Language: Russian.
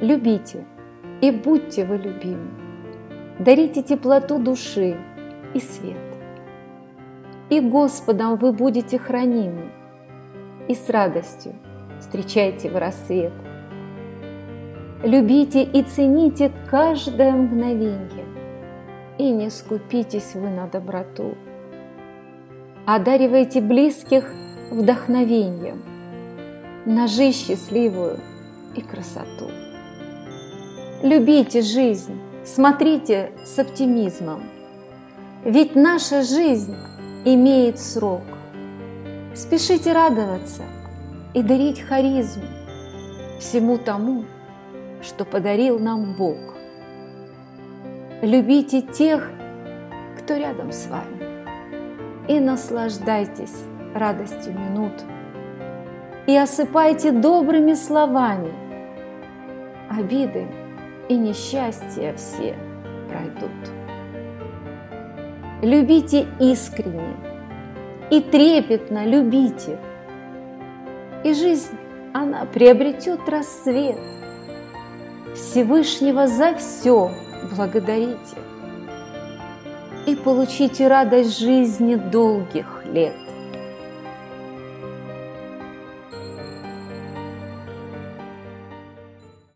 Любите и будьте вы любимы. Дарите теплоту души и свет. И Господом вы будете хранимы, и с радостью встречайте в рассвет. Любите и цените каждое мгновенье, и не скупитесь вы на доброту. Одаривайте близких вдохновением, жизнь счастливую и красоту. Любите жизнь, смотрите с оптимизмом, ведь наша жизнь имеет срок. Спешите радоваться и дарить харизму всему тому, что подарил нам Бог. Любите тех, кто рядом с вами, и наслаждайтесь радостью минут. И осыпайте добрыми словами. Обиды и несчастья все пройдут. Любите искренне и трепетно любите. И жизнь, она приобретет рассвет. Всевышнего за все благодарите и получите радость жизни долгих лет.